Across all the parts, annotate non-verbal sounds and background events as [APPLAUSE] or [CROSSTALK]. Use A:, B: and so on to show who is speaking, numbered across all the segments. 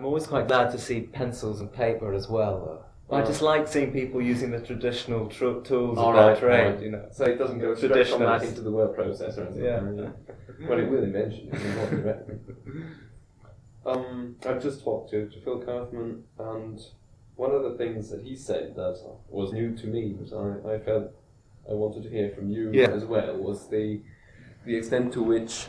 A: I'm always quite glad to see pencils and paper as well. Though. I just like seeing people using the traditional tr- tools of their
B: right,
A: trade.
B: right.
A: You know,
B: So it doesn't go straight from that into the word processor or anything.
A: Yeah.
B: Well, it will eventually. I mean, what do you reckon? [LAUGHS] um, I've just talked to, to Phil Kaufman, and one of the things that he said that was new to me, that I, I felt I wanted to hear from you
A: Yeah.
B: as well, was the the extent to which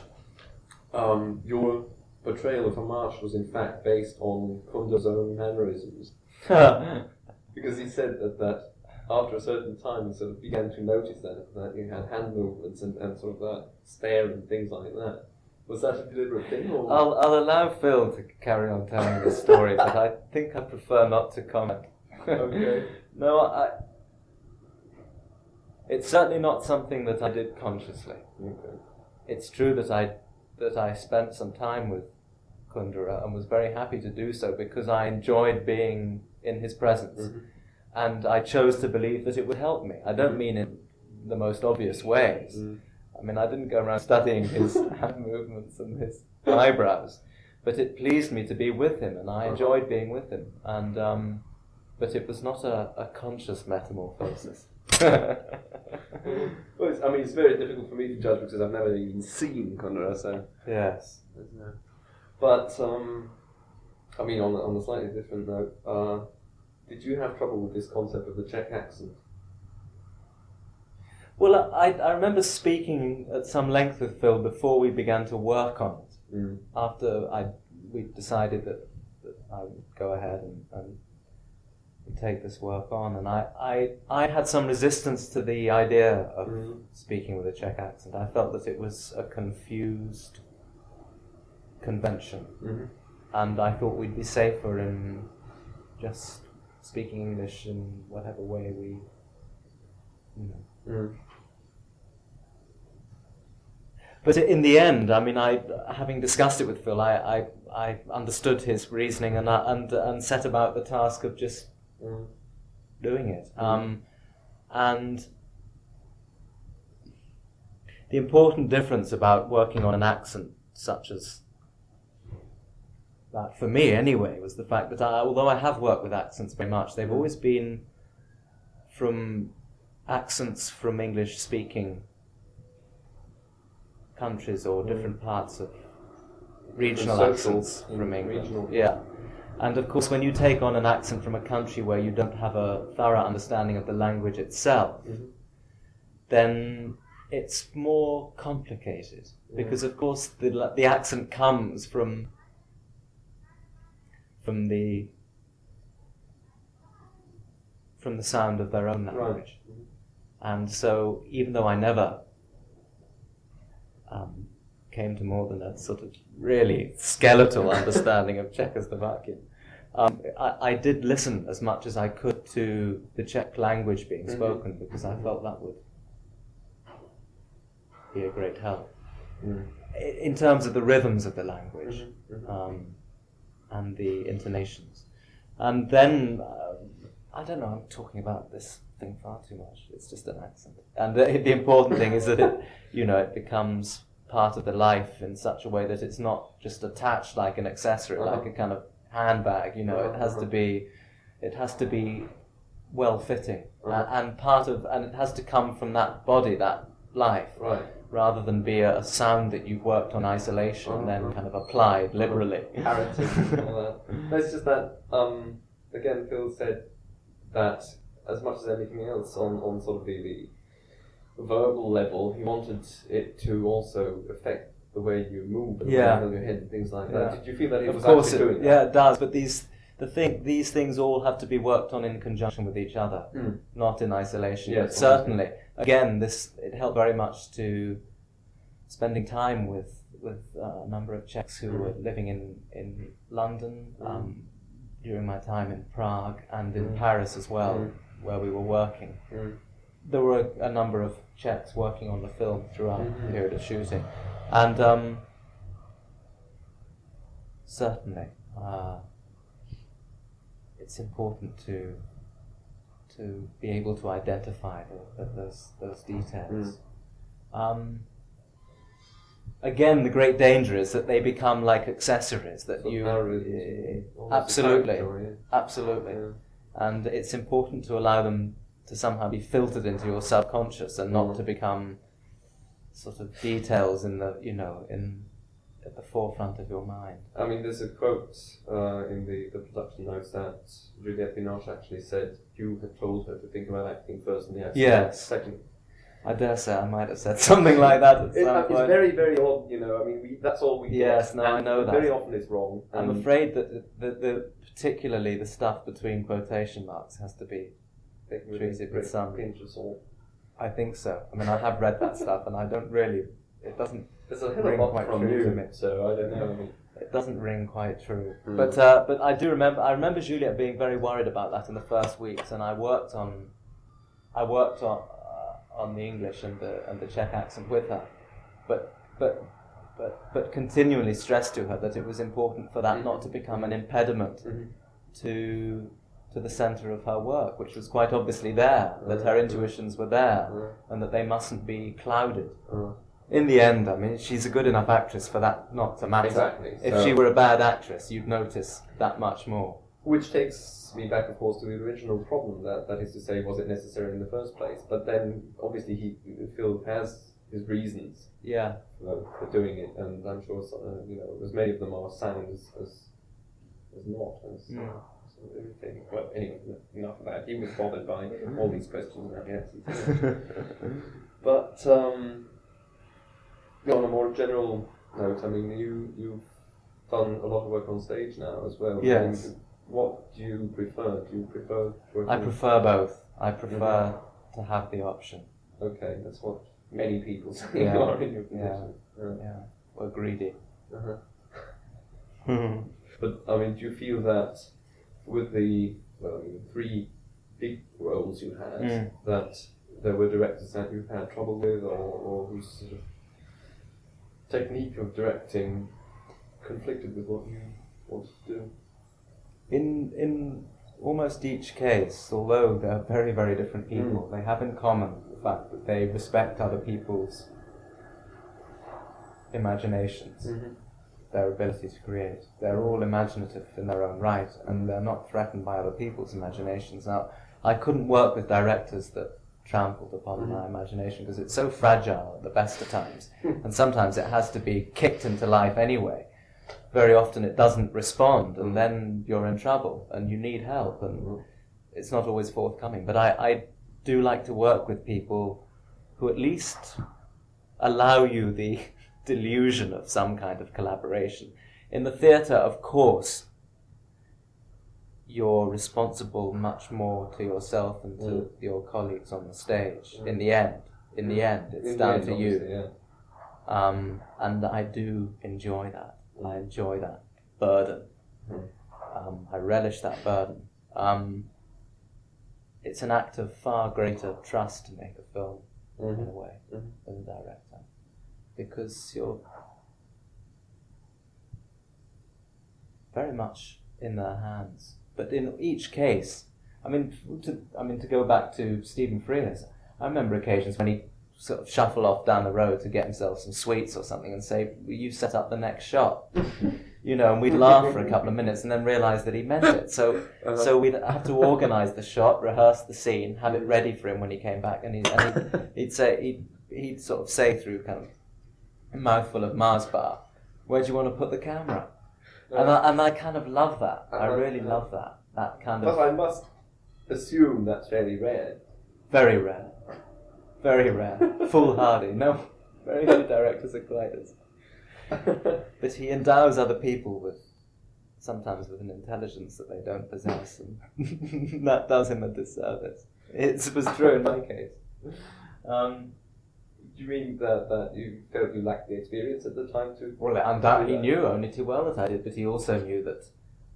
B: um, your portrayal of Hamash was in fact based on Kundera's own mannerisms. [LAUGHS] Because he said that, that after a certain time he sort of began to notice that, that you had hand movements and, and sort of that stare and things like that. Was that a deliberate thing? Or?
A: I'll, I'll allow Phil to carry on telling the story, but I think I prefer not to comment.
B: Okay. [LAUGHS]
A: no, I. It's certainly not something that I did consciously.
B: Okay.
A: It's true that I that I spent some time with Kundera and was very happy to do so because I enjoyed being in his presence,
B: Mhm.
A: and I chose to believe that it would help me. I don't mean in the most obvious ways.
B: Mm.
A: I mean, I didn't go around studying his [LAUGHS] hand movements and his eyebrows, but it pleased me to be with him, and I enjoyed being with him. And um, but it was not a, a conscious metamorphosis. [LAUGHS]
B: Well, it's, I mean, it's very difficult for me to judge because I've never even seen Kundera, so.
A: yes.
B: But um, I mean, on, on a slightly different note, uh, did you have trouble with this concept of the Czech accent?
A: Well, I, I remember speaking at some length with Phil before we began to work on it.
B: Mm.
A: After I we decided that, that I would go ahead and, and take this work on, and I, I I had some resistance to the idea of
B: Mhm.
A: speaking with a Czech accent. I felt that it was a confused convention,
B: Mm-hmm.
A: and I thought we'd be safer in just speaking English in whatever way we, you know.
B: Mm.
A: But in the end, I mean, I having discussed it with Phil, I, I, I understood his reasoning and, I, and and set about the task of just
B: Mm.
A: doing it. Um, and the important difference about working on an accent such as that, for me anyway, was the fact that I, although I have worked with accents very much, they've always been from accents from English speaking countries or different parts of regional accents
B: mm,
A: from England.
B: regional.
A: Yeah. And of course, when you take on an accent from a country where you don't have a thorough understanding of the language itself,
B: Mhm.
A: then it's more complicated because, of course, the the accent comes from from the from the sound of their own language,
B: Right.
A: and so even though I never um, came to more than a sort of really skeletal [LAUGHS] understanding of Czechoslovakian. Um, I, I did listen as much as I could to the Czech language being
B: Mhm.
A: spoken because I felt that would be a great help
B: Mm.
A: In terms of the rhythms of the language
B: Mhm, mhm.
A: um, and the intonations. And then, uh, I don't know, I'm talking about this thing far too much. It's just an accent. And the, the important thing is that it, [LAUGHS] you know, it becomes part of the life in such a way that it's not just attached like an accessory,
B: Uh-huh.
A: like a kind of handbag. You know, it has to
B: Uh-huh.
A: be, it has to be well fitting,
B: Uh-huh.
A: and part of, and it has to come from that body, that life
B: Right.
A: Rather than be a, a sound that you've worked on isolation and then kind of applied liberally. [LAUGHS]
B: Parroting and all that. No, it's just that, um, again, Phil said that as much as anything else on, on sort of the, the verbal level, he wanted it to also affect the way you move and
A: Yeah.
B: your head and things like
A: Yeah.
B: that. Did you feel that he
A: of
B: was
A: course,
B: actually
A: it,
B: doing
A: yeah, it does. But these the thing these things all have to be worked on in conjunction with each other.
B: Mm.
A: not in isolation.
B: Yes,
A: certainly, again, this it helped very much to spending time with with uh, a number of Czechs who were living in in London
B: Mm.
A: um, during my time in Prague and in
B: Mm.
A: Paris as well, where we were working. There were a, a number of Czechs working on the film throughout the period of shooting, and um, certainly uh, it's important to to be able to identify the, the, those those details. Um, again, the great danger is that they become like accessories that
B: of
A: you uh, absolutely,
B: character,
A: absolutely,
B: yeah.
A: and it's important to allow them to somehow be filtered into your subconscious and not
B: Mm.
A: to become sort of details in the you know in at the forefront of your mind.
B: I mean, there's a quote uh, in the, the production notes that Juliette Binoche actually said you had told her to think about acting first and the acting
A: Yes.
B: second.
A: I dare say I might have said [LAUGHS] something like that at
B: It, it's
A: point.
B: very, very odd, you know. I mean, we, that's all we
A: Yes, no, I know that.
B: Very often it's wrong.
A: I'm afraid that the, the, the particularly the stuff between quotation marks has to be. treated with some-
B: pinch of salt.
A: I think so. I mean, I have read that stuff, and I don't really. It doesn't.
B: A
A: Ring
B: of a lot
A: quite
B: from
A: true
B: you,
A: to me.
B: so I don't know.
A: It doesn't ring quite true.
B: Mm.
A: But uh, but I do remember. I remember Juliette being very worried about that in the first weeks, and I worked on. I worked on uh, on the English and the and the Czech accent with her, but but. But, but continually stressed to her that it was important for that not to become an impediment
B: Mhm.
A: to to the centre of her work, which was quite obviously there, that her intuitions were there, and that they mustn't be clouded. In the end, I mean, she's a good enough actress for that not to matter.
B: Exactly,
A: If
B: so-
A: she were a bad actress, you'd notice that much more.
B: Which takes me back, of course, to the original problem. That that is to say, was it necessary in the first place? But then, obviously, he Phil has his reasons
A: Yeah.
B: for, for doing it, and I'm sure uh, you know as many of them are sound as as, as not as.
A: Mm.
B: so. Well, anyway, enough of that. He was bothered by all these questions. I guess. [LAUGHS] But um, on a more general note, I mean, you you've done a lot of work on stage now as well. I
A: Yes.
B: mean, what do you prefer? Do you prefer?
A: I prefer both. I prefer to have the option.
B: Okay, that's what many people [LAUGHS] say
A: Yeah.
B: are in your position. Yeah.
A: Yeah. We're greedy.
B: Uh-huh. [LAUGHS] But I mean, do you feel that with the well, I mean, three big roles you had,
A: Mm.
B: that there were directors that you've had trouble with, or, or whose sort of technique of directing conflicted with what you wanted to do?
A: in in almost each case, although they're very very different hmm. people, they have in common the fact that they respect other people's imaginations, mm-hmm. their ability to create. They're all imaginative in their own right, and they're not threatened by other people's imaginations. Now, I couldn't work with directors that trampled upon mm-hmm. my imagination because it's so fragile at the best of times, hmm. and sometimes it has to be kicked into life anyway. Very often it doesn't respond, and hmm. then you're in trouble and you need help, and hmm. it's not always forthcoming. But I, I do like to work with people who at least allow you the [LAUGHS] delusion of some kind of collaboration. In the theatre, of course, you're responsible much more to yourself and to
B: Mm.
A: your colleagues on the stage. In the end, in the end, it's
B: In
A: down
B: end,
A: to you.
B: Yeah.
A: Um, and I do enjoy that. I enjoy that burden.
B: Mhm.
A: Um, I relish that burden. Um, it's an act of far greater trust to make a film, in a way,
B: Mhm.
A: as a director, because you're very much in their hands. But in each case, I mean, to, I mean to go back to Stephen Frears, I remember occasions when he sort of shuffle off down the road to get himself some sweets or something and say, "Will you set up the next shot?" [LAUGHS] you know, and we'd laugh for a couple of minutes and then realise that he meant it. So,
B: Uh-huh.
A: so we'd have to organise the shot, rehearse the scene, have it ready for him when he came back, and, he, and he'd, [LAUGHS] he'd say he'd, he'd sort of say through kind of a mouthful of Mars bar, "Where do you want to put the camera?" And I, and I kind of love that. I
B: Uh-huh.
A: really love that. That kind
B: But
A: of
B: I must assume that's fairly rare.
A: very rare, very rare, [LAUGHS] foolhardy. No, very few directors are as. [LAUGHS] But he endows other people with sometimes with an intelligence that they don't possess, and [LAUGHS] that does him a disservice. It was true in my case. Um,
B: Do you mean that, that you felt you lacked the experience at the time to?
A: well, undoubtedly, he knew only too well that I did, but he also knew that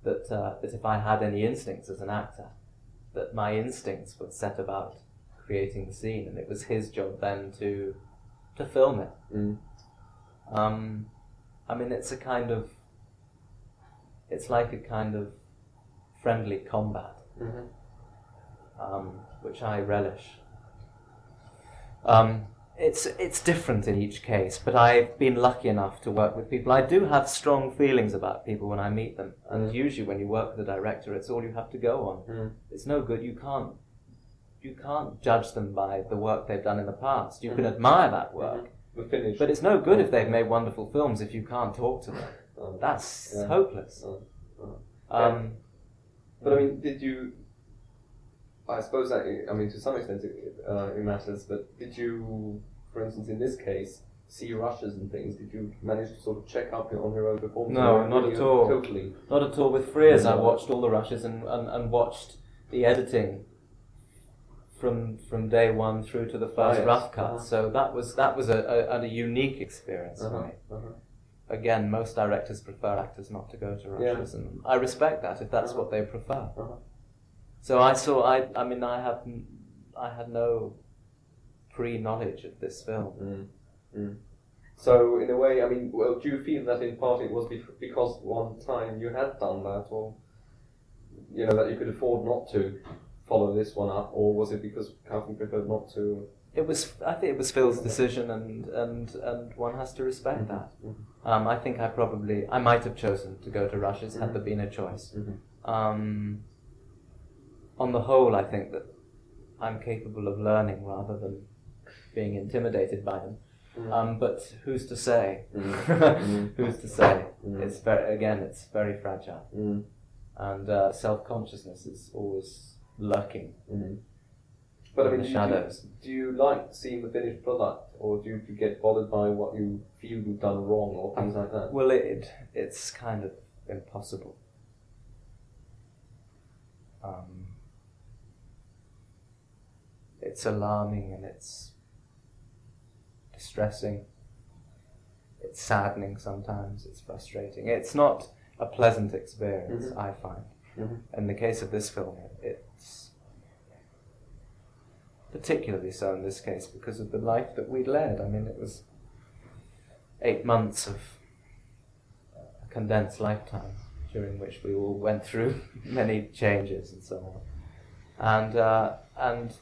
A: that uh, that if I had any instincts as an actor, that my instincts would set about creating the scene, and it was his job then to to film it.
B: Mm.
A: Um, I mean, it's a kind of, it's like a kind of friendly combat,
B: Mhm.
A: um, which I relish. Um, it's it's different in each case, but I've been lucky enough to work with people. I do have strong feelings about people when I meet them, and
B: Mm.
A: usually when you work with a director, it's all you have to go on.
B: Mm.
A: It's no good. You can't you can't judge them by the work they've done in the past. You can
B: Mhm.
A: admire that work,
B: finish.
A: but it's no good if they've made wonderful films if you can't talk to them. That's
B: Yeah.
A: hopeless. Um,
B: But I mean, did you? I suppose that I mean, to some extent, it, uh, it matters. But did you, for instance, in this case, see rushes and things? Did you manage to sort of check up on your own performance?
A: No, not at all.
B: Totally.
A: Not at all. With Frears, I watched all the rushes and, and, and watched the editing from from day one through to the first
B: Ah, yes.
A: rough cut.
B: Uh-huh.
A: So that was that was a, a, a unique experience for
B: Uh-huh,
A: me.
B: uh-huh.
A: Again, most directors prefer actors not to go to
B: Yeah.
A: rushes, and I respect that if that's
B: Uh-huh.
A: what they prefer. So I saw. I I mean, I had I had no pre knowledge of this film.
B: Mm. Mm. So in a way, I mean, well, do you feel that in part it was because one time you had done that, or you know that you could afford not to follow this one up, or was it because Kaufman preferred not to?
A: It was. I think it was Phil's decision, and and and one has to respect
B: Mhm.
A: that.
B: Mhm.
A: Um, I think I probably I might have chosen to go to rushes had
B: Mhm.
A: there been a choice.
B: Mhm.
A: Um, the whole, I think that I'm capable of learning rather than being intimidated by them.
B: Mhm.
A: Um, but who's to say?
B: Mhm. [LAUGHS]
A: who's to say?
B: Mhm.
A: It's very again, it's very fragile,
B: Mm.
A: and uh, self consciousness is always lurking
B: Mm. But I
A: in
B: mean,
A: the
B: do
A: shadows.
B: You, do you like seeing the finished product, or do you, do you get bothered by what you feel you've done wrong, or things like that?
A: Well, it it's kind of impossible. Um, it's alarming and it's distressing. It's saddening sometimes. It's frustrating. It's not a pleasant experience.
B: Mhm.
A: I find.
B: Mhm.
A: In the case of this film, it's particularly so in this case because of the life that we led. I mean, it was eight months of a condensed lifetime during which we all went through [LAUGHS] many changes and so on. And uh, and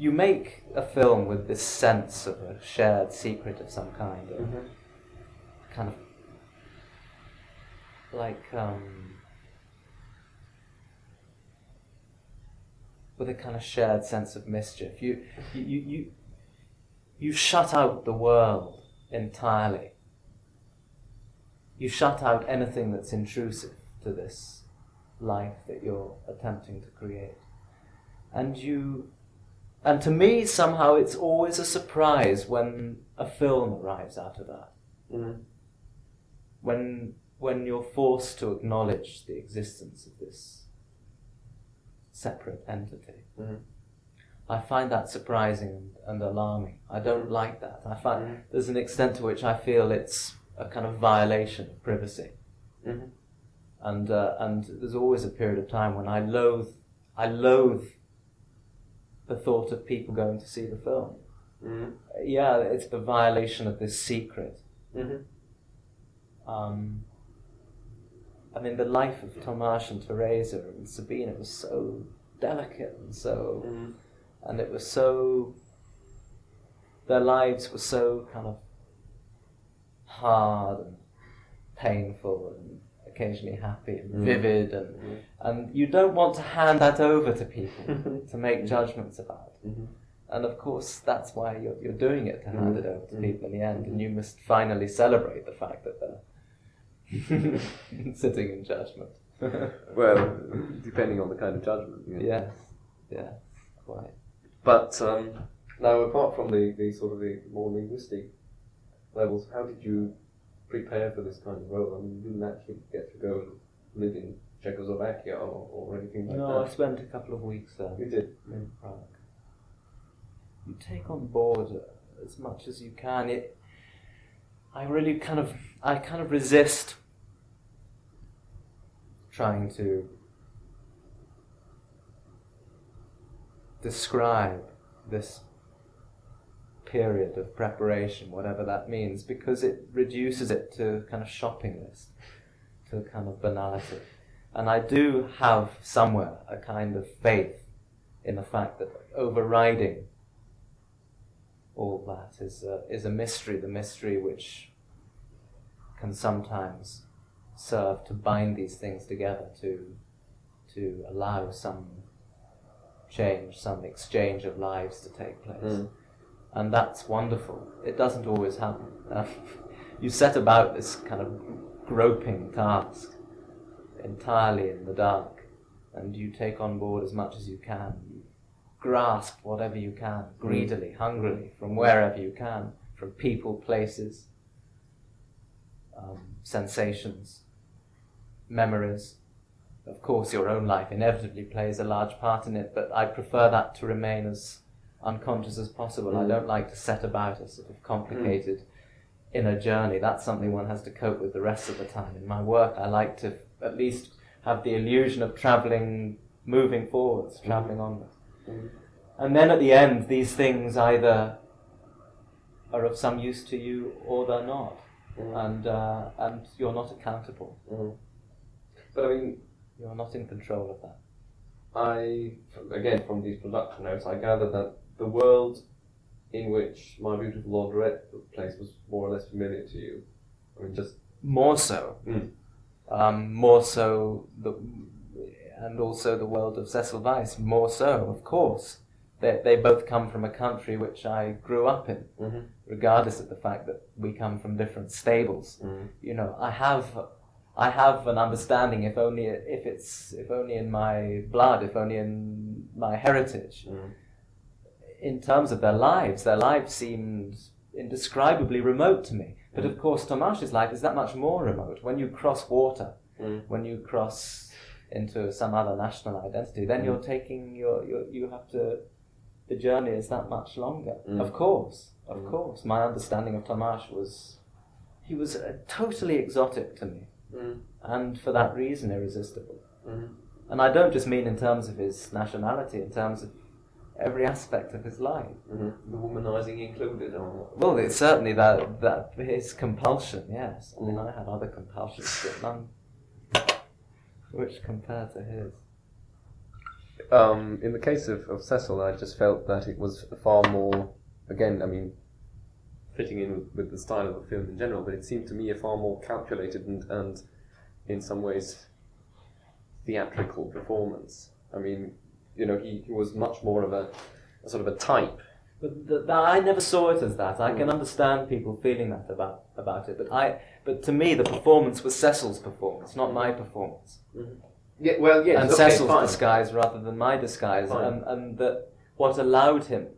A: you make a film with this sense of a shared secret of some kind,
B: Mhm.
A: kind of like um, with a kind of shared sense of mischief. You you you you, you shut out the world entirely. You shut out anything that's intrusive to this life that you're attempting to create. And you and to me somehow it's always a surprise when a film arrives out of that
B: Mhm.
A: when when you're forced to acknowledge the existence of this separate entity.
B: Mhm.
A: I find that surprising and, and alarming. I don't like that. I find
B: Mhm.
A: there's an extent to which I feel it's a kind of violation of privacy,
B: Mhm.
A: and uh, and there's always a period of time when I loathe I loathe the thought of people going to see the film.
B: Mhm.
A: Yeah, it's the violation of this secret.
B: Mhm.
A: Um, I mean, the life of Tomasz and Tereza and Sabina was so delicate and so,
B: Mhm.
A: and it was so. Their lives were so kind of hard and painful and occasionally happy and
B: Mm.
A: vivid and
B: Mhm.
A: and you don't want to hand that over to people [LAUGHS] to make judgments about.
B: Mhm.
A: And of course, that's why you're, you're doing it to hand
B: Mm.
A: it over to
B: Mm.
A: people in the end, and you must finally celebrate the fact that they're [LAUGHS] sitting in judgment. [LAUGHS]
B: Well, depending on the kind of judgment. you know.
A: yes, yes, quite.
B: But um, now, apart from the, the sort of the more linguistic levels, how did you prepare for this kind of role? I mean, you didn't actually get to go and live in Czechoslovakia or, or anything like that.
A: No, I spent a couple of weeks there
B: You did.
A: in Prague. You take on board as much as you can. It, I really kind of, I kind of resist trying to describe this period of preparation, whatever that means, because it reduces it to kind of shopping list, to a kind of banality. And I do have somewhere a kind of faith in the fact that overriding all that is a, is a mystery, the mystery which can sometimes serve to bind these things together, to, to allow some change, some exchange of lives to take place.
B: Mm.
A: And that's wonderful. It doesn't always happen. Uh, [LAUGHS] you set about this kind of groping task entirely in the dark, and you take on board as much as you can. You grasp whatever you can, greedily, hungrily, from wherever you can, from people, places, um, sensations, memories. Of course, your own life inevitably plays a large part in it, but I prefer that to remain as unconscious as possible. I
B: Mm.
A: don't like to set about a sort of complicated inner journey. That's something one has to cope with the rest of the time. In my work, I like to at least have the illusion of traveling, moving forwards, traveling onwards.
B: Mm.
A: And then at the end, these things either are of some use to you or they're not,
B: Mm.
A: and uh, and you're not accountable.
B: Mm. But I mean,
A: You're not in control of that.
B: I again from these production notes, I gather that the world in which My Beautiful Laundrette took place was more or less familiar to you. I mean, just
A: More so,
B: Mm.
A: um, more so, the, and also the world of Cecil Vyse. More so, of course. They they both come from a country which I grew up in,
B: mm-hmm.
A: regardless of the fact that we come from different stables.
B: Mm.
A: you know, I have, I have an understanding, if only if it's if only in my blood, if only in my heritage,
B: Mm.
A: In terms of their lives. Their lives seemed indescribably remote to me. But of course, Tomáš's life is that much more remote. When you cross water,
B: Mm.
A: when you cross into some other national identity, then you're taking your, your you have to. The journey is that much longer.
B: Mm.
A: Of course, of
B: Mm.
A: course. My understanding of Tomáš was, he was uh, totally exotic to me
B: Mm.
A: and for that reason irresistible.
B: Mm.
A: And I don't just mean in terms of his nationality, in terms of every aspect of his life.
B: Mm. The womanizing included, or
A: Well, it's certainly that that his compulsion. Yes, I mean I had other compulsions, but none which compare to his.
B: Um, in the case of, of Cecil, I just felt that it was far more, again, I mean, fitting in with, with the style of the film in general, but it seemed to me a far more calculated and, and in some ways, theatrical performance. I mean, you know, he, he was much more of a, a sort of a type.
A: But th- th- I never saw it as that. I can understand people feeling that about about it, but I but to me the performance was Cecil's performance, not my performance.
B: Yeah, well, yes,
A: and Cecil's disguise rather than my disguise,
B: Fine.
A: and, and that what allowed him,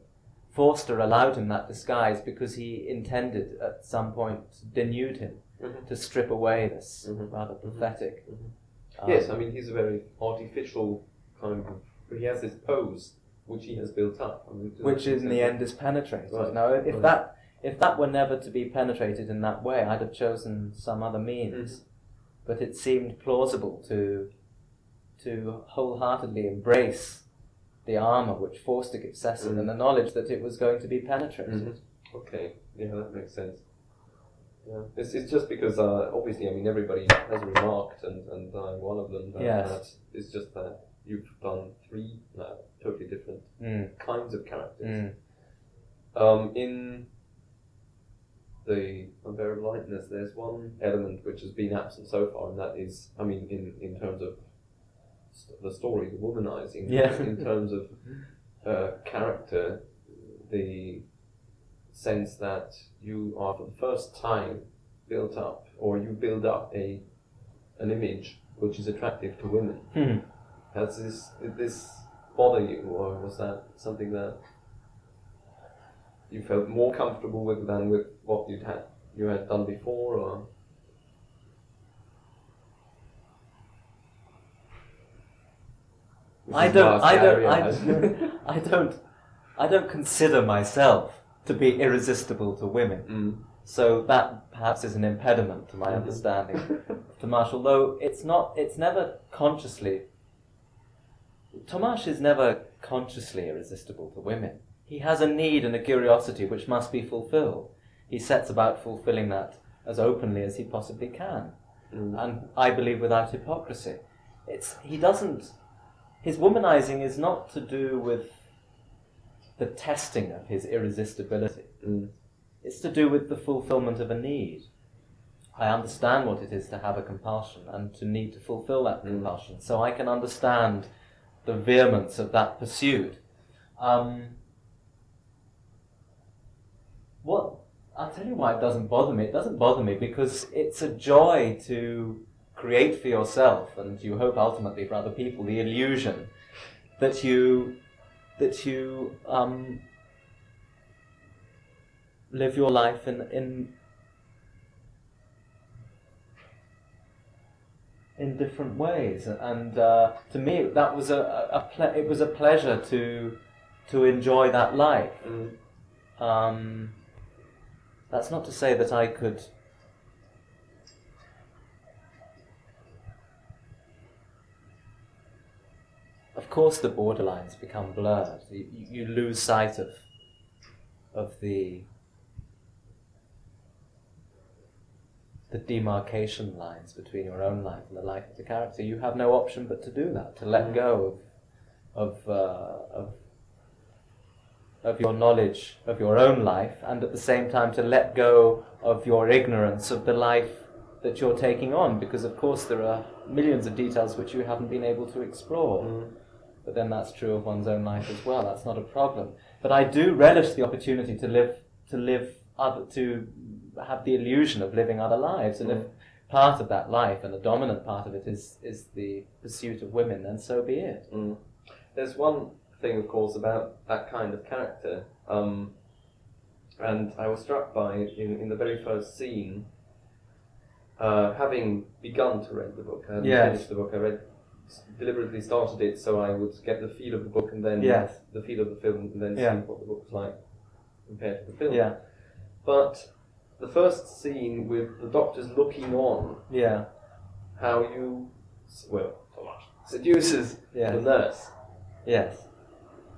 A: Forster allowed him that disguise because he intended at some point to denude him,
B: Mhm.
A: to strip away this
B: Mhm.
A: rather pathetic.
B: Mhm.
A: um,
B: Yes, I mean, he's a very artificial kind of, but he has this pose which he has built up. I mean,
A: which in the end is penetrated.
B: Right.
A: Now, if
B: Right.
A: that if that were never to be penetrated in that way, I'd have chosen some other means.
B: Mhm.
A: But it seemed plausible to to wholeheartedly embrace the armor which forced Cecil,
B: Mhm.
A: and the knowledge that it was going to be penetrated.
B: Mhm. Okay, yeah, that makes sense. Yeah, it's, it's just because uh, obviously, I mean, everybody has remarked, and, and I'm one of them. That,
A: Yes.
B: that it's just that you've done three now totally different
A: Mm.
B: kinds of characters.
A: Mm.
B: Um, in the unbearable lightness, there's one element which has been absent so far, and that is, I mean, in, in terms of st- the story, the womanizing.
A: Yeah.
B: In terms of uh, character, the sense that you are for the first time built up, or you build up a an image which is attractive to women.
A: Hmm.
B: Has this did this bother you, or was that something that you felt more comfortable with than with what you'd had you had done before, or
A: I don't. I don't. I, don't- [LAUGHS] I don't. I don't consider myself to be irresistible to women.
B: Mm.
A: So that perhaps is an impediment to my
B: Mhm.
A: understanding [LAUGHS] of Tomasz, although it's not, it's never consciously, Tomasz is never consciously irresistible to women. He has a need and a curiosity which must be fulfilled. He sets about fulfilling that as openly as he possibly can.
B: Mm.
A: And I believe without hypocrisy. It's, he doesn't, his womanizing is not to do with the testing of his irresistibility.
B: Mm.
A: It's to do with the fulfillment of a need. I understand what it is to have a compulsion and to need to fulfill that
B: Mm.
A: compulsion, so I can understand the vehemence of that pursuit. Um, what I'll tell you why it doesn't bother me. It doesn't bother me because it's a joy to create for yourself, and you hope ultimately for other people, the illusion that you that you um, live your life in in in different ways, and uh, to me that was a, a, ple- it was a pleasure to to enjoy that life.
B: Mm.
A: Um, that's not to say that I could. Of course, the borderlines become blurred. You, you lose sight of of the the demarcation lines between your own life and the life of the character. You have no option but to do that, to let go of of uh, of of your knowledge of your own life and at the same time to let go of your ignorance of the life that you're taking on because of course there are millions of details which you haven't been able to explore
B: Mm.
A: but then that's true of one's own life as well that's not a problem but I do relish the opportunity to live to live other to have the illusion of living other lives and if
B: Mm.
A: part of that life and the dominant part of it is is the pursuit of women then so be it
B: Mm. There's one thing, of course, about that kind of character, um, and I was struck by in, in the very first scene. Uh, having begun to read the book, I hadn't
A: Yes.
B: finished the book. I read deliberately started it so I would get the feel of the book and then
A: Yes.
B: the feel of the film, and then
A: Yeah.
B: see what the book was like compared to the film.
A: yeah
B: But the first scene with the doctors looking on,
A: yeah
B: how you, well, seduces
A: Yes.
B: the nurse.
A: yes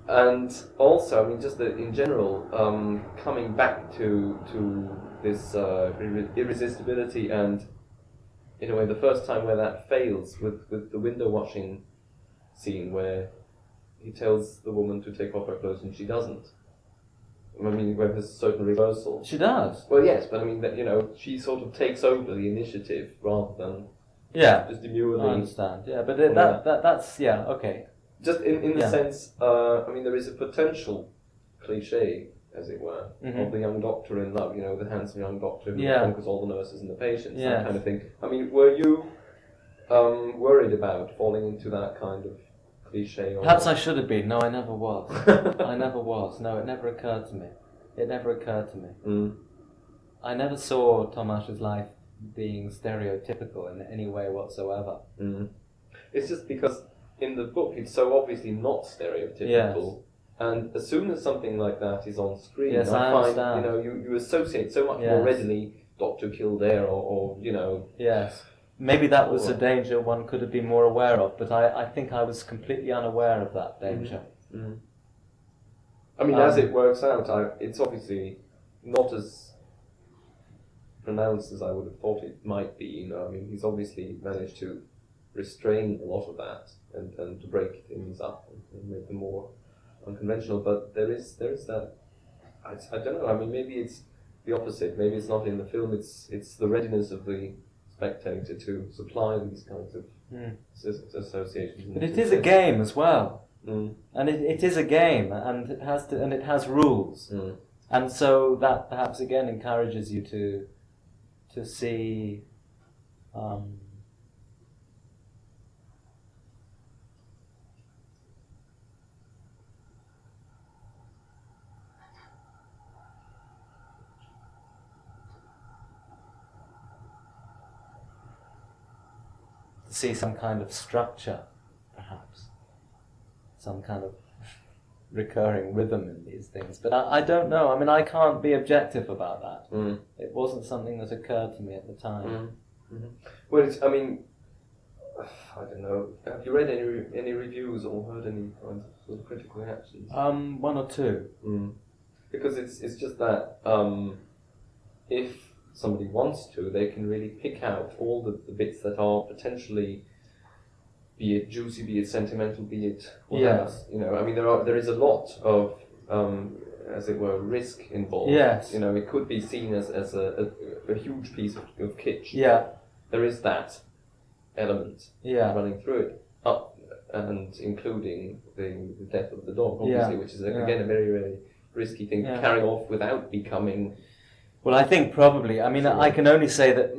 B: and also, I mean, just the, in general, um, coming back to to this uh, irresistibility, and in a way, the first time where that fails with with the window washing scene, where he tells the woman to take off her clothes and she doesn't. I mean, where there's a certain reversal.
A: she does
B: Well, yes, but I mean that you know she sort of takes over the initiative rather than
A: yeah
B: just
A: I
B: demurely
A: understand. Yeah, but it, that, that that's yeah okay.
B: just in, in the
A: Yeah.
B: sense, uh, I mean, there is a potential cliche, as it were,
A: Mhm.
B: of the young doctor in love, you know, the handsome young doctor who
A: Yeah.
B: conquers all the nurses and the patients,
A: Yes.
B: that kind of thing. I mean, were you um, worried about falling into that kind of cliche? Or
A: Perhaps I should have been. No, I never was. [LAUGHS] I never was. No, it never occurred to me. It never occurred to me.
B: Mm.
A: I never saw Tomasz's life being stereotypical in any way whatsoever.
B: Mm. It's just because in the book it's so obviously not stereotypical. And as soon as something like that is on screen,
A: Yes, I
B: find you know you, you associate so much more readily Doctor Kildare or, or you know
A: Yes. Maybe that was a danger one could have been more aware of, but I, I think I was completely unaware of that danger.
B: Mm. I mean, as
A: Um,
B: it works out, I, it's obviously not as pronounced as I would have thought it might be. You know, I mean, he's obviously managed to restrain a lot of that and, and to break things up and, and make them more unconventional. But there is there is that. I, I don't know. I mean, maybe it's the opposite. Maybe it's not in the film. It's it's the readiness of the spectator to supply these kinds of
A: Mm.
B: associations.
A: But it is a game as well.
B: Mm.
A: And it, it is a game, and it has to, and it has rules.
B: Mm.
A: And so that perhaps again encourages you to to see um, see some kind of structure, perhaps some kind of recurring rhythm in these things. But I, I don't know. I mean, I can't be objective about that.
B: Mm.
A: It wasn't something that occurred to me at the time.
B: Mm. Mhm. Well, it's, I mean, I don't know. Have you read any re- any reviews or heard any kinds of, sort of critical reactions?
A: Um, one or two.
B: Mm. Because it's it's just that um, if somebody wants to, they can really pick out all the, the bits that are potentially, be it juicy, be it sentimental, be it whatever.
A: Yes.
B: You know, I mean, there are there is a lot of um, as it were, risk involved.
A: Yes.
B: You know, it could be seen as, as a, a, a huge piece of, of kitsch.
A: Yeah,
B: There is that element
A: yeah,
B: running through it, up and including the, the death of the dog, obviously,
A: Yeah.
B: which is
A: Yeah.
B: again a very very risky thing to carry off without becoming.
A: Well, I think probably. I mean,
B: Sure.
A: I can only say that,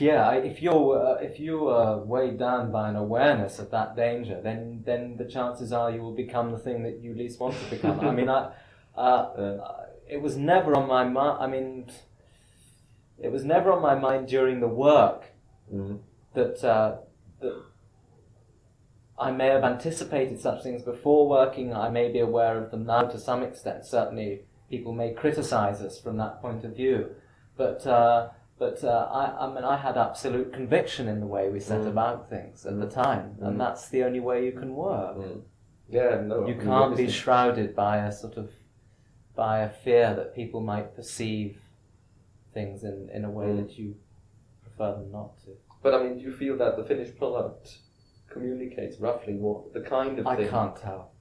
A: yeah, if you're uh, if you are weighed down by an awareness of that danger, then then the chances are you will become the thing that you least want to become. I mean, I, [LAUGHS] uh, uh, it was never on my mind. I mean, it was never on my mind during the work
B: Mm.
A: that uh, that I may have anticipated such things before working. I may be aware of them now to some extent. Certainly, people may criticize us from that point of view, but uh, but uh, I, I mean, I had absolute conviction in the way we set
B: Mm.
A: about things at the time,
B: Mm.
A: and that's the only way you can work.
B: Mm. Yeah, no.
A: You can't be shrouded by a sort of by a fear that people might perceive things in, in a way
B: Mm.
A: that you prefer them not to.
B: But I mean, do you feel that the finished product communicates roughly what the kind of
A: I
B: thing?
A: can't tell.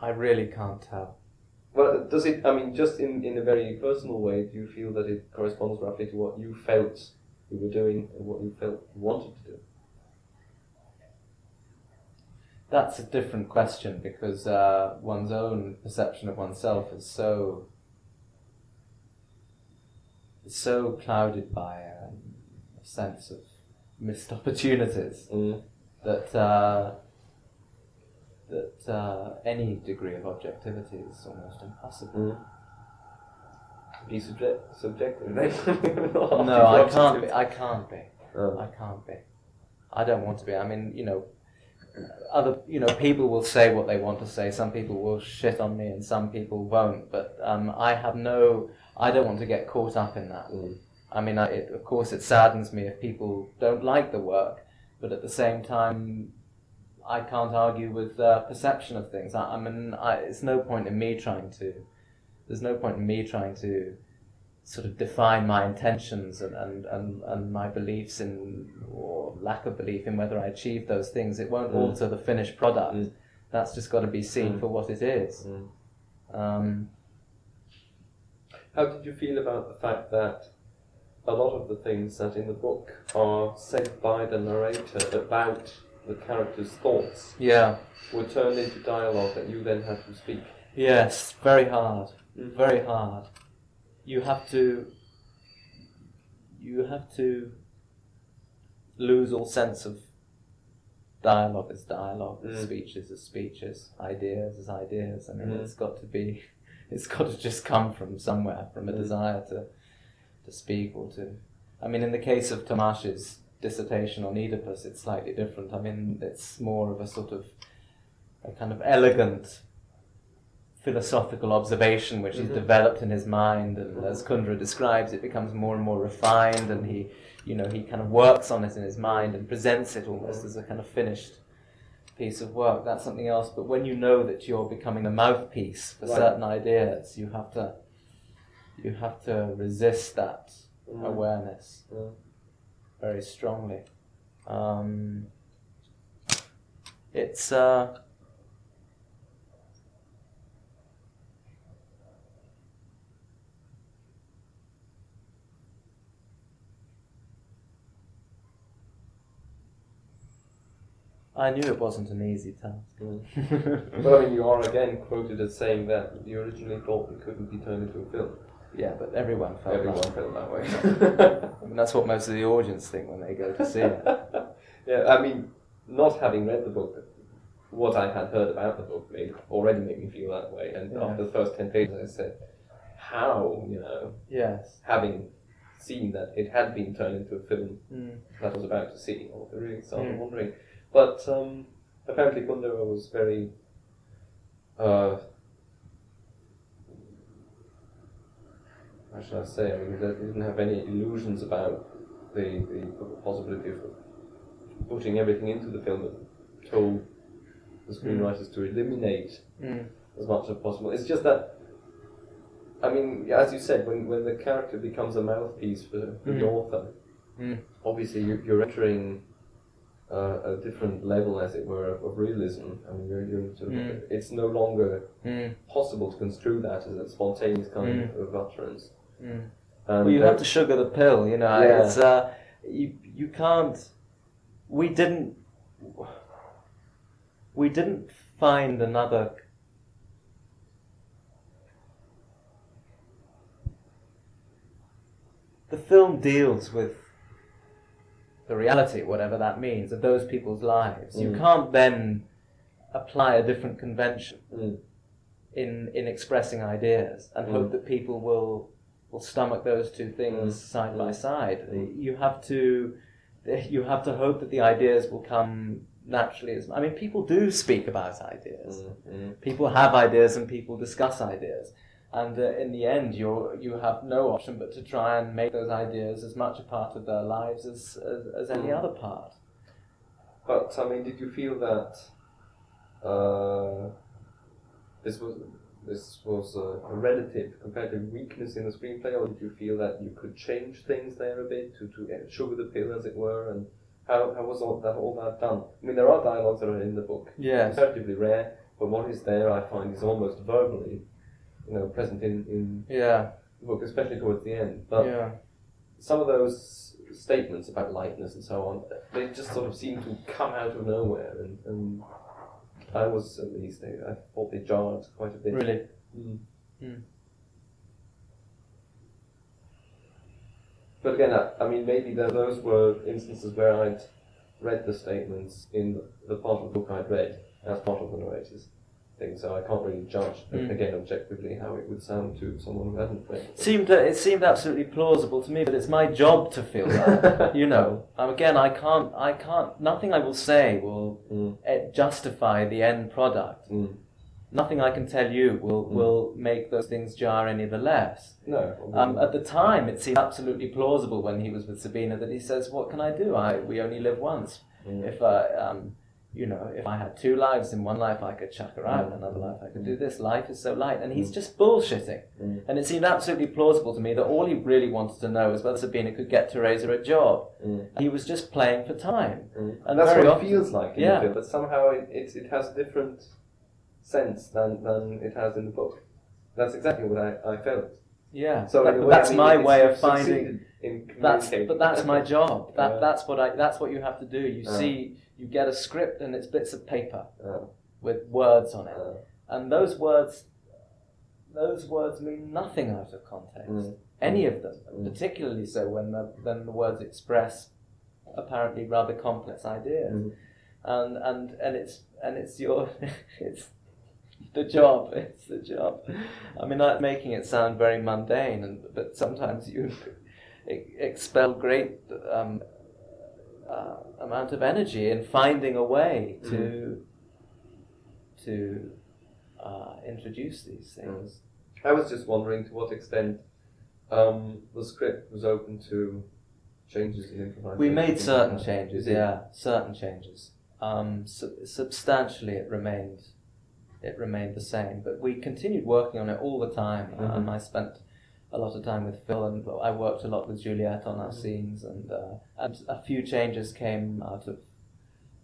A: I really can't tell.
B: Well, does it? I mean, just in, in a very personal way, do you feel that it corresponds roughly to what you felt you were doing and what you felt you wanted to do?
A: That's a different question because uh, one's own perception of oneself is so so clouded by um, a sense of missed [LAUGHS] opportunities
B: Mm.
A: that uh, that uh, any degree of objectivity is almost impossible.
B: Mm. Be subject, subjective. [LAUGHS]
A: No, I can't be. I can't be.
B: Oh.
A: I can't be. I don't want to be. I mean, you know, other you know people will say what they want to say. Some people will shit on me, and some people won't. But um, I have no. I don't want to get caught up in that.
B: Mm.
A: I mean, I, it, of course, it saddens me if people don't like the work, but at the same time, I can't argue with uh, perception of things. I, I mean, I, it's no point in me trying to. There's no point in me trying to sort of define my intentions and, and, and, and my beliefs in or lack of belief in whether I achieve those things. It won't
B: Mm.
A: alter the finished product.
B: Mm.
A: That's just got to be seen
B: Mm.
A: for what it is.
B: Mm.
A: Um,
B: How did you feel about the fact that a lot of the things that in the book are said by the narrator about the character's thoughts
A: yeah.
B: were turned into dialogue that you then had to speak?
A: Yes. Very hard.
B: Mm.
A: very hard. You have to you have to lose all sense of dialogue as dialogue,
B: Mm.
A: speeches as speeches, ideas as ideas. I mean,
B: Mm.
A: it's got to be, [LAUGHS] it's got to just come from somewhere, from a
B: Mm.
A: desire to to speak or to. I mean, in the case of Tamash's dissertation on Oedipus, it's slightly different. I mean, it's more of a sort of a kind of elegant philosophical observation which he's
B: Mhm.
A: developed in his mind and as Kundera describes it becomes more and more refined and he you know he kind of works on it in his mind and presents it almost as a kind of finished piece of work that's something else but when you know that you're becoming a mouthpiece for
B: Right.
A: certain ideas you have to you have to resist that
B: Mm.
A: awareness
B: Yeah.
A: Very strongly um, it's uh, I knew it wasn't an easy task. [LAUGHS]
B: But I mean, you are again quoted as saying that you originally thought it couldn't be turned into a film.
A: Yeah, but everyone felt
B: Everyone
A: that.
B: felt that way. [LAUGHS]
A: I mean, that's what most of the audience think when they go to see it. [LAUGHS]
B: yeah, I mean, not having read the book, what I had heard about the book made, already made me feel that way. And
A: Yeah.
B: after the first 10 pages, I said, how, you know,
A: Yes.
B: having seen that it had been turned into a film
A: Mm.
B: that I was about to see, I really started
A: Mm.
B: wondering. But um, apparently Kundera was very. Uh, how should I say? I mean, he didn't have any illusions about the, the possibility of putting everything into the film, but told the screenwriters to eliminate
A: Mm.
B: as much as possible. It's just that, I mean, as you said, when, when the character becomes a mouthpiece for, for the
A: Mm.
B: author,
A: Mm.
B: obviously you, you're entering uh, a different level, as it were, of, realism. I mean, you're, you're sort of,
A: Mm.
B: it's no longer
A: Mm,
B: possible to construe that as a spontaneous kind
A: Mm.
B: of, of utterance.
A: Mm. Well, you
B: uh,
A: have to sugar the pill, you know.
B: Yeah.
A: It's uh, you you can't. We didn't. We didn't find another. The film deals with the reality, whatever that means, of those people's lives. You
B: Mm.
A: can't then apply a different convention
B: Mm.
A: in in expressing ideas and
B: Mm.
A: hope that people will will stomach those two things
B: Mm.
A: side by
B: Mm.
A: side.
B: Mm.
A: You have to [LAUGHS] you have to hope that the ideas will come naturally. As I mean, people do speak about ideas.
B: Mm. Mm.
A: People have ideas and people discuss ideas. And uh, in the end, you you have no option but to try and make those ideas as much a part of their lives as, as, as any
B: Mm.
A: other part.
B: But I mean, did you feel that uh, this was this was a, a relative comparative weakness in the screenplay, or did you feel that you could change things there a bit to to sugar the pill, as it were, and how, how was all that all that done? I mean, there are dialogues that are in the book,
A: Yes.
B: comparatively rare, but what is there, I find, is almost verbally, you know, present in in
A: Yeah.
B: the book, especially towards the end. But
A: yeah.
B: some of those statements about lightness and so on, they just sort of seem to come out of nowhere, and, and I was at least, I, I thought they jarred quite a bit.
A: Really.
B: Mm.
A: Mm.
B: But again, I, I mean, maybe there, those were instances where I'd read the statements in the, the part of the book I'd read as part of the narrator's thing, so I can't really judge
A: Mm.
B: again objectively how it would sound to someone who hadn't read it.
A: seemed it seemed absolutely plausible to me, but it's my job to feel that. [LAUGHS] you know, um, again, I can't, I can't. Nothing I will say will
B: Mm.
A: justify the end product.
B: Mm.
A: Nothing I can tell you will
B: Mm.
A: will make those things jar any the less.
B: No.
A: Um, at the time, it seemed absolutely plausible when he was with Sabina that he says, "What can I do? I we only live once.
B: Mm.
A: If I, um, you know, if I had two lives, in one life I could chuck her out,
B: Mm.
A: another life I could do this. Life is so light, and he's just bullshitting.
B: Mm.
A: And it seemed absolutely plausible to me that all he really wanted to know was whether Sabina could get Tereza a job.
B: Mm.
A: He was just playing for time.
B: Mm.
A: And
B: that's what
A: often-
B: it feels like in
A: Yeah.
B: the film, but somehow it, it, it has a different sense than, than it has in the book. That's exactly what I, I felt.
A: Yeah.
B: So
A: But-
B: in a
A: but
B: way,
A: that's
B: I mean,
A: my way of finding.
B: In
A: That's but that's my job. [LAUGHS] That
B: Yeah.
A: that's what I that's what you have to do. You
B: Yeah.
A: see, you get a script and it's bits of paper
B: Yeah.
A: with words on it,
B: Yeah.
A: and those words, those words mean nothing out of context.
B: Mm.
A: Any of them,
B: Mm.
A: particularly so when the when the words express apparently rather complex ideas,
B: Mm.
A: and and and it's and it's your [LAUGHS] it's the job. [LAUGHS] It's the job. I mean, I'm making it sound very mundane, and but sometimes you [LAUGHS] expel great um, uh, amount of energy in finding a way to to uh, introduce these things.
B: I was just wondering to what extent um, the script was open to changes in improvisation.
A: We made certain changes,
B: you?
A: yeah, certain changes. Um, su- substantially, it remained, it remained the same. But we continued working on it all the time.
B: Mhm.
A: Um, I spent a lot of time with Phil, and I worked a lot with Juliette on our
B: Mhm.
A: scenes, and uh, and a few changes came out of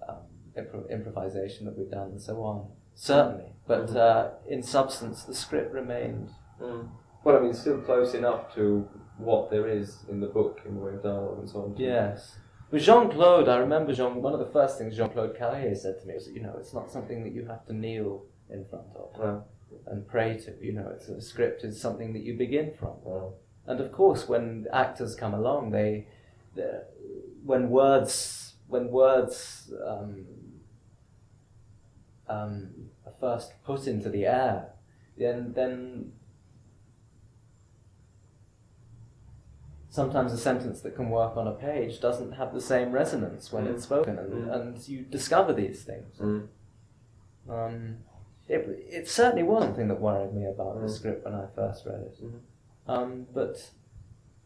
A: um, impro- improvisation that we've done, and so on. Certainly, but
B: Mhm.
A: uh, in substance, the script remained.
B: Mm. Well, I mean, still close enough to what there is in the book in the way of dialogue and so on.
A: Yes. With Jean Claude, I remember Jean. One of the first things Jean Claude Carrière said to me was, you know, it's not something that you have to kneel in front of. And pray to. You know, it's a script is something that you begin from.
B: Yeah.
A: And of course, when actors come along, they, they when words when words um, um, are first put into the air, then then sometimes a sentence that can work on a page doesn't have the same resonance when
B: Mm.
A: it's spoken, and,
B: Mm.
A: and you discover these things.
B: Mm.
A: Um, it, it certainly was one thing that worried me about the
B: Mm.
A: script when I first read it.
B: Mhm.
A: Um, but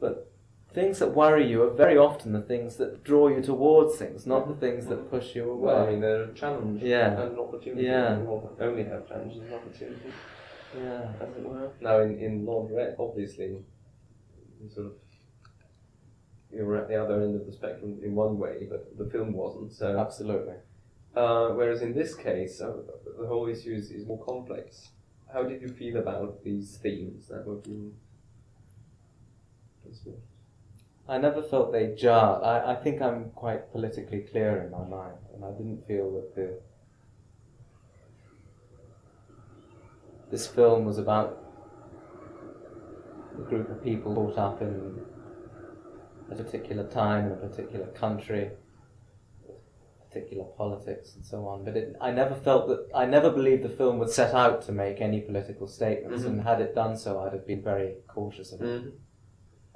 A: but things that worry you are very often the things that draw you towards things, not the things that push you away.
B: Well, I mean, they're a challenge
A: Yeah.
B: and an opportunity.
A: Yeah.
B: Only have challenges and opportunities,
A: yeah.
B: as it were. Now, in, in Laundrette, obviously, you sort of you were at the other end of the spectrum in one way, but the film wasn't. So,
A: Absolutely.
B: Uh, whereas in this case, uh, the whole issue is, is more complex. How did you feel about these themes that were being discussed?
A: I never felt they jarred. I, I think I'm quite politically clear in my mind, and I didn't feel that the this film was about a group of people caught up in a particular time in a particular country, particular politics, and so on. But it, I never felt that I never believed the film would set out to make any political statements,
B: Mhm.
A: and had it done so, I'd have been very cautious of it.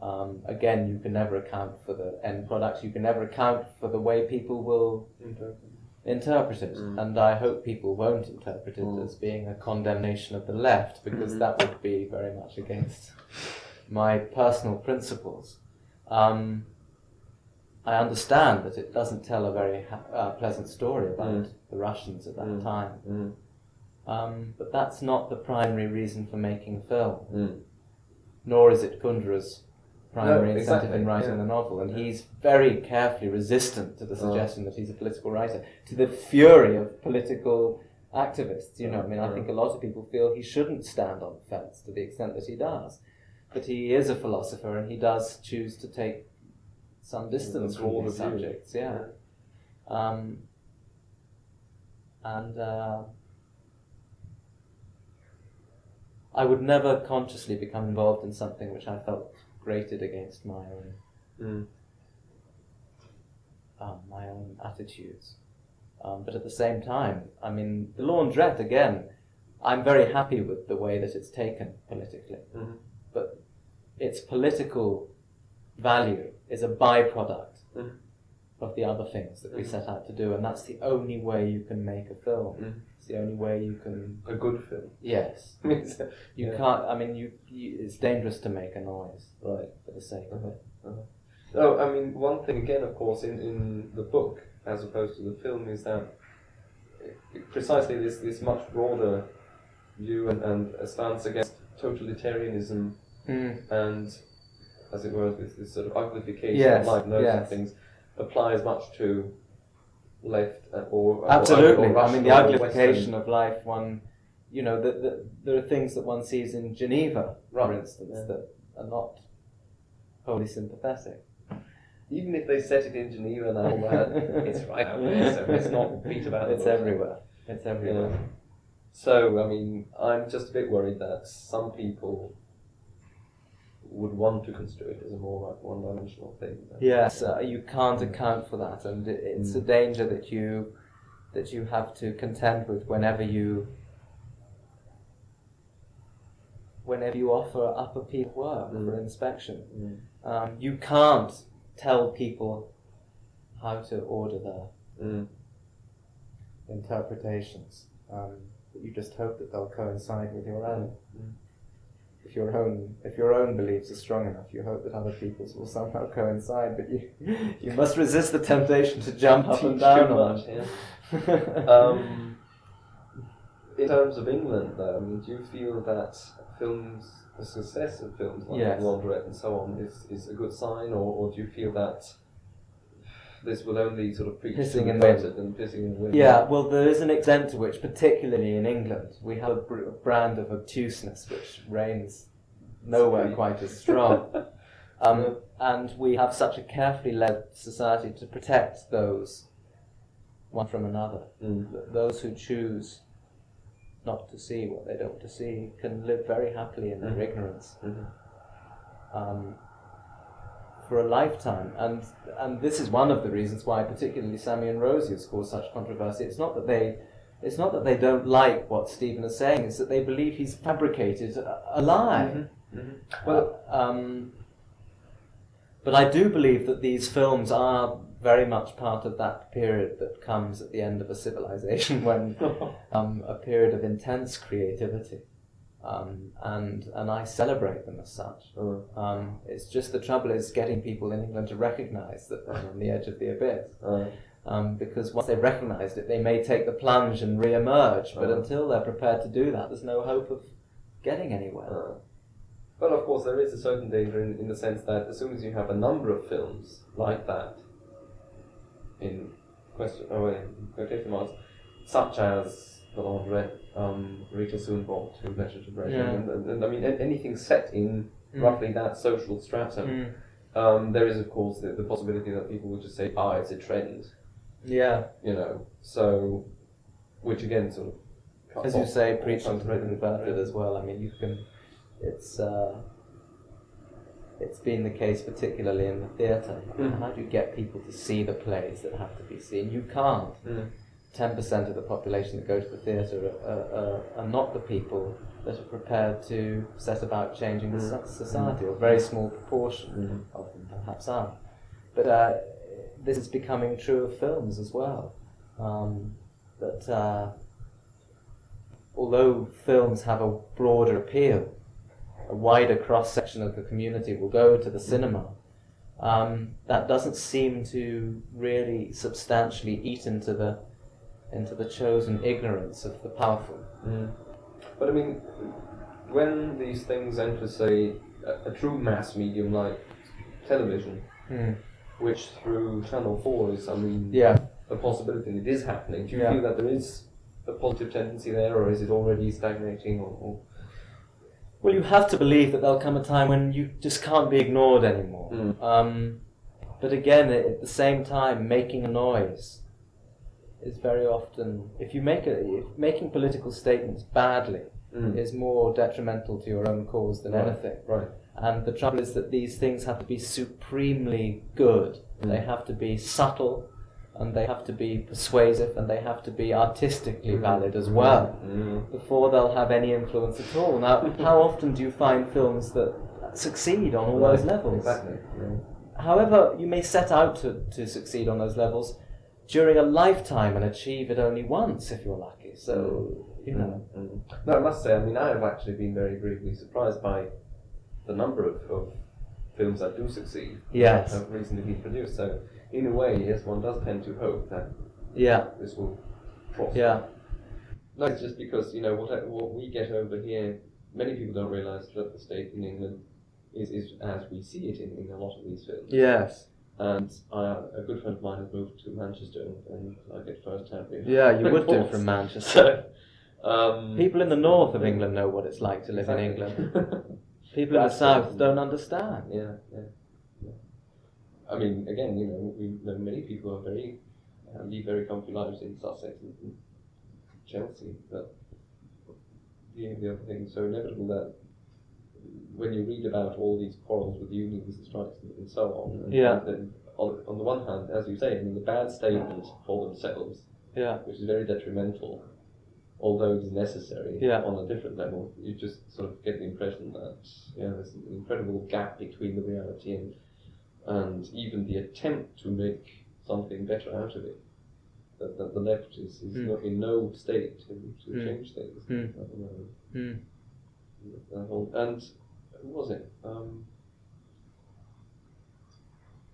A: Um, again, you can never account for the end product. You can never account for the way people will interpret it,
B: Mm.
A: and I hope people won't interpret it
B: Mm.
A: as being a condemnation of the left, because
B: Mhm.
A: that would be very much against my personal principles. Um, I understand that it doesn't tell a very ha- uh, pleasant story about
B: Mm.
A: the Russians at that
B: Mm.
A: time,
B: Mm.
A: um, but that's not the primary reason for making a film
B: Mm.
A: nor is it Kundera's primary
B: No,
A: incentive
B: exactly,
A: in writing
B: yeah.
A: the novel. And
B: Yeah.
A: he's very carefully resistant to the
B: Oh.
A: suggestion that he's a political writer, to the fury of political activists. You know, I mean, I think a lot of people feel he shouldn't stand on the fence to the extent that he does. But he is a philosopher and he does choose to take some distance from these
B: view.
A: subjects. Yeah. Um, and uh, I would never consciously become involved in something which I felt grated against my own
B: Mm.
A: um, my own attitudes. Um, but at the same time, I mean, the laundrette again. I'm very happy with the way that it's taken politically,
B: Mhm.
A: but its political value is a byproduct
B: Mhm.
A: of the other things that we
B: Mhm.
A: set out to do, and that's the only way you can make a film.
B: Mhm.
A: It's the only way you can.
B: A good film.
A: Yes, [LAUGHS] you
B: Yeah.
A: can't. I mean, you, you. It's dangerous to make a noise
B: Right.
A: for the sake of it.
B: No, I mean, one thing again, of course, in, in the book as opposed to the film is that precisely this, this much broader view and, and a stance against totalitarianism and, as it were, this, this sort of uglification
A: Yes,
B: of life and those
A: yes.
B: things apply as much to left or
A: Absolutely.
B: or
A: I mean, the uglification of life, one, you know, the, the, there are things that one sees in Geneva, for instance,
B: yeah.
A: that are not wholly sympathetic.
B: Even if they set it in Geneva now, uh, [LAUGHS] it's right out there, so let's not beat about
A: It's everywhere. It's everywhere.
B: Yeah. So, I mean, I'm just a bit worried that some people would want to construe it as a more like one-dimensional thing.
A: Yes, uh, you can't account for that, and it, it's a
B: Mm.
A: danger that you that you have to contend with whenever you whenever you offer up a piece of work for
B: Mm.
A: inspection.
B: Mm.
A: Um, you can't tell people how to order their
B: Mm.
A: interpretations. Um, but you just hope that they'll coincide with your own. If your own if your own beliefs are strong enough, you hope that other people's will somehow [LAUGHS] coincide. But you you must resist the temptation to jump up and down on
B: much, yeah. [LAUGHS] Um, in terms of England, though, I mean, do you feel that films, the success of films like
A: Yes.
B: Laundrette and so on, is, is a good sign, or, or do you feel that this will only sort of preach
A: Pissing in
B: the
A: wind.
B: and pissing in the wind?
A: Yeah, well, there is an extent to which, particularly in England, we have a br- brand of obtuseness which reigns nowhere
B: Sweet.
A: quite as strong. [LAUGHS] Um, and we have such a carefully led society to protect those one from another.
B: Mm.
A: Those who choose not to see what they don't want to see can live very happily in their
B: Mhm.
A: ignorance
B: Mhm.
A: um, for a lifetime. And and this is one of the reasons why, particularly Sammy and Rosie, has caused such controversy. It's not that they. It's not that they don't like what Stephen is saying. It's that they believe he's fabricated a, a lie.
B: Mhm. Mhm.
A: Well, um, but I do believe that these films are very much part of that period that comes at the end of a civilization [LAUGHS] when [LAUGHS] um, a period of intense creativity, um, and and I celebrate them as such.
B: Uh,
A: Um, it's just the trouble is getting people in England to recognise that they're on the edge of the abyss.
B: uh,
A: Um, because once they've recognised it, they may take the plunge and re-emerge. But
B: Oh.
A: until they're prepared to do that, there's no hope of getting anywhere.
B: But of course, there is a certain danger in, in the sense that as soon as you have a number of films like that, in question, oh, in quotation marks, such as the laundrette, um, Rita, Sue and Bob Too, Two Measures of Rain,
A: Yeah.
B: and, and, and I mean a- anything set in
A: Mm.
B: roughly that social stratum, um, there is of course the, the possibility that people would just say, ah, it's a trend,
A: Yeah,
B: you know. So, which again sort of cuts
A: as you
B: off
A: say,
B: all
A: preaching to
B: kind of-
A: the converted as well. I mean, you can. It's uh, it's been the case particularly in the theatre.
B: Mm.
A: How do you get people to see the plays that have to be seen? You can't.
B: Mm.
A: Ten percent of the population that go to the theatre are, are, are not the people that are prepared to set about changing the
B: Mm.
A: so- society, or a very small proportion
B: Mm.
A: of them perhaps are. But uh, this is becoming true of films as well. Um, that uh, although films have a broader appeal, a wider cross section of the community will go to the cinema. Um, that doesn't seem to really substantially eat into the into the chosen ignorance of the powerful.
B: Mm. But I mean, when these things enter, say, a, a true mass medium like television, which through Channel 4 is, I mean,
A: Yeah.
B: a possibility it is happening, do you
A: Yeah.
B: feel that there is a positive tendency there, or is it already stagnating? Or, or
A: Well, you have to believe that there'll come a time when you just can't be ignored anymore.
B: Mm.
A: Um, but again, at the same time, making a noise is very often if you make a if making political statements badly
B: Mm.
A: is more detrimental to your own cause than
B: Right.
A: anything.
B: Right.
A: And the trouble is that these things have to be supremely good.
B: Mm.
A: They have to be subtle, and they have to be persuasive, and they have to be artistically valid as well
B: Mm.
A: before they'll have any influence at all. Now, [LAUGHS] how often do you find films that succeed on all those levels?
B: Exactly.
A: However, you may set out to, to succeed on those levels during a lifetime and achieve it only once if you're lucky. So, you know.
B: Mm, mm. No, I must say, I mean, I have actually been very agreeably surprised by the number of, of films that do succeed.
A: Yes.
B: That have recently been produced. So, in a way, yes, one does tend to hope that
A: Yeah,
B: this will prosper.
A: yeah,
B: No, it's just because, you know, what, what we get over here, many people don't realise that the state in England is, is as we see it in, in a lot of these films.
A: yes.
B: And I, a good friend of mine has moved to Manchester, and I get first hand
A: Yeah, you [LAUGHS] would do from Manchester.
B: So, um,
A: People in the north of England know what it's like to live in England. [LAUGHS] People in the south don't understand.
B: Yeah, yeah, yeah. I mean, again, you know, we know many people are very uh, lead very comfy lives in Sussex and, and Chelsea, but the, the other thing is so inevitable that when you read about all these quarrels with unions and strikes and, and so on, and,
A: Yeah.
B: then on, on the one hand, as you say, I mean, the bad statement for themselves,
A: Yeah,
B: which is very detrimental, although it is necessary
A: Yeah.
B: on a different level, you just sort of get the impression that know, there's an incredible gap between the reality and and even the attempt to make something better out of it. That, that the left is, is
A: Mm.
B: not in no state to, to
A: Mm.
B: change things
A: Mm.
B: at the moment. Whole- And who was it? Um,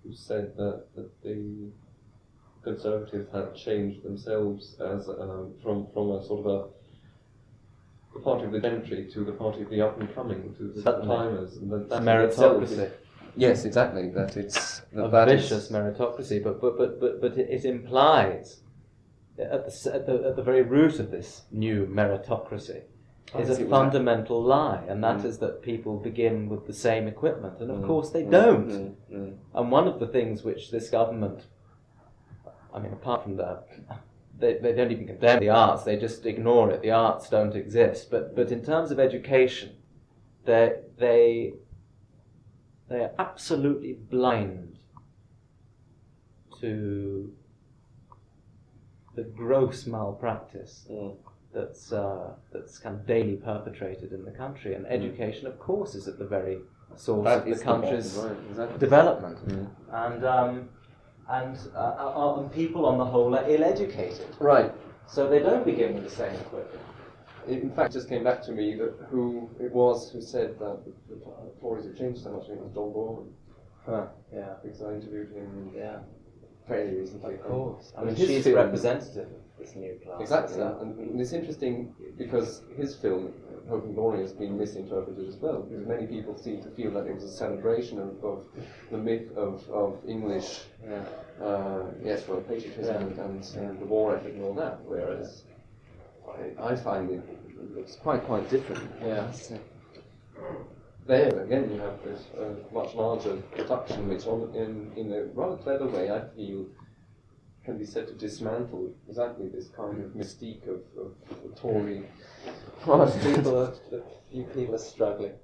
B: who said that, that the Conservatives had changed themselves as um, from from a sort of a the party of the gentry to the party of the up and coming to the
A: Certainly.
B: timers, and that, that is-
A: meritocracy.
B: Yes, exactly. That it's that
A: a
B: that is-
A: vicious meritocracy, but but but but, but it, it implies at the, at the at the very root of this new meritocracy is a fundamental lie, and that is
B: Mm.
A: that people begin with the same equipment, and of
B: Mm,
A: course they
B: mm,
A: don't.
B: mm, mm.
A: And one of the things which this government, I mean, apart from that, they, they don't even condemn the arts, they just ignore it. The arts don't exist. But, but in terms of education, they, they, they are absolutely blind to the gross malpractice
B: Mm.
A: That's, uh, that's kind of daily perpetrated in the country. And education, of course, is at the very source
B: That
A: of the
B: is bottom
A: country's
B: exactly.
A: development
B: Mm.
A: and um, and uh, uh, and people on the whole are ill-educated,
B: Right.
A: so they don't begin with the same equipment.
B: In fact, just came back to me that who it was who said that the, the Tories have changed so much. I think it was John Boorman
A: Yeah,
B: because I interviewed him
A: yeah,
B: fairly recently.
A: of course. I mean, she's representative this new class.
B: Exactly, and, and it's interesting because his film, Hope and Glory, has been misinterpreted as well. Because many people seem to feel that it was a celebration of, of the myth of, of English,
A: Yeah.
B: uh, yes, well, patriotism
A: Yeah.
B: and, and the war effort and all that. Whereas I, I find it looks quite quite different.
A: Yeah.
B: There again, you have this uh, much larger production, which on, in in a rather clever way, I feel, can be said to dismantle exactly this kind of mystique of, of the Tory.
A: Well, [LAUGHS] people are, a few people are struggling.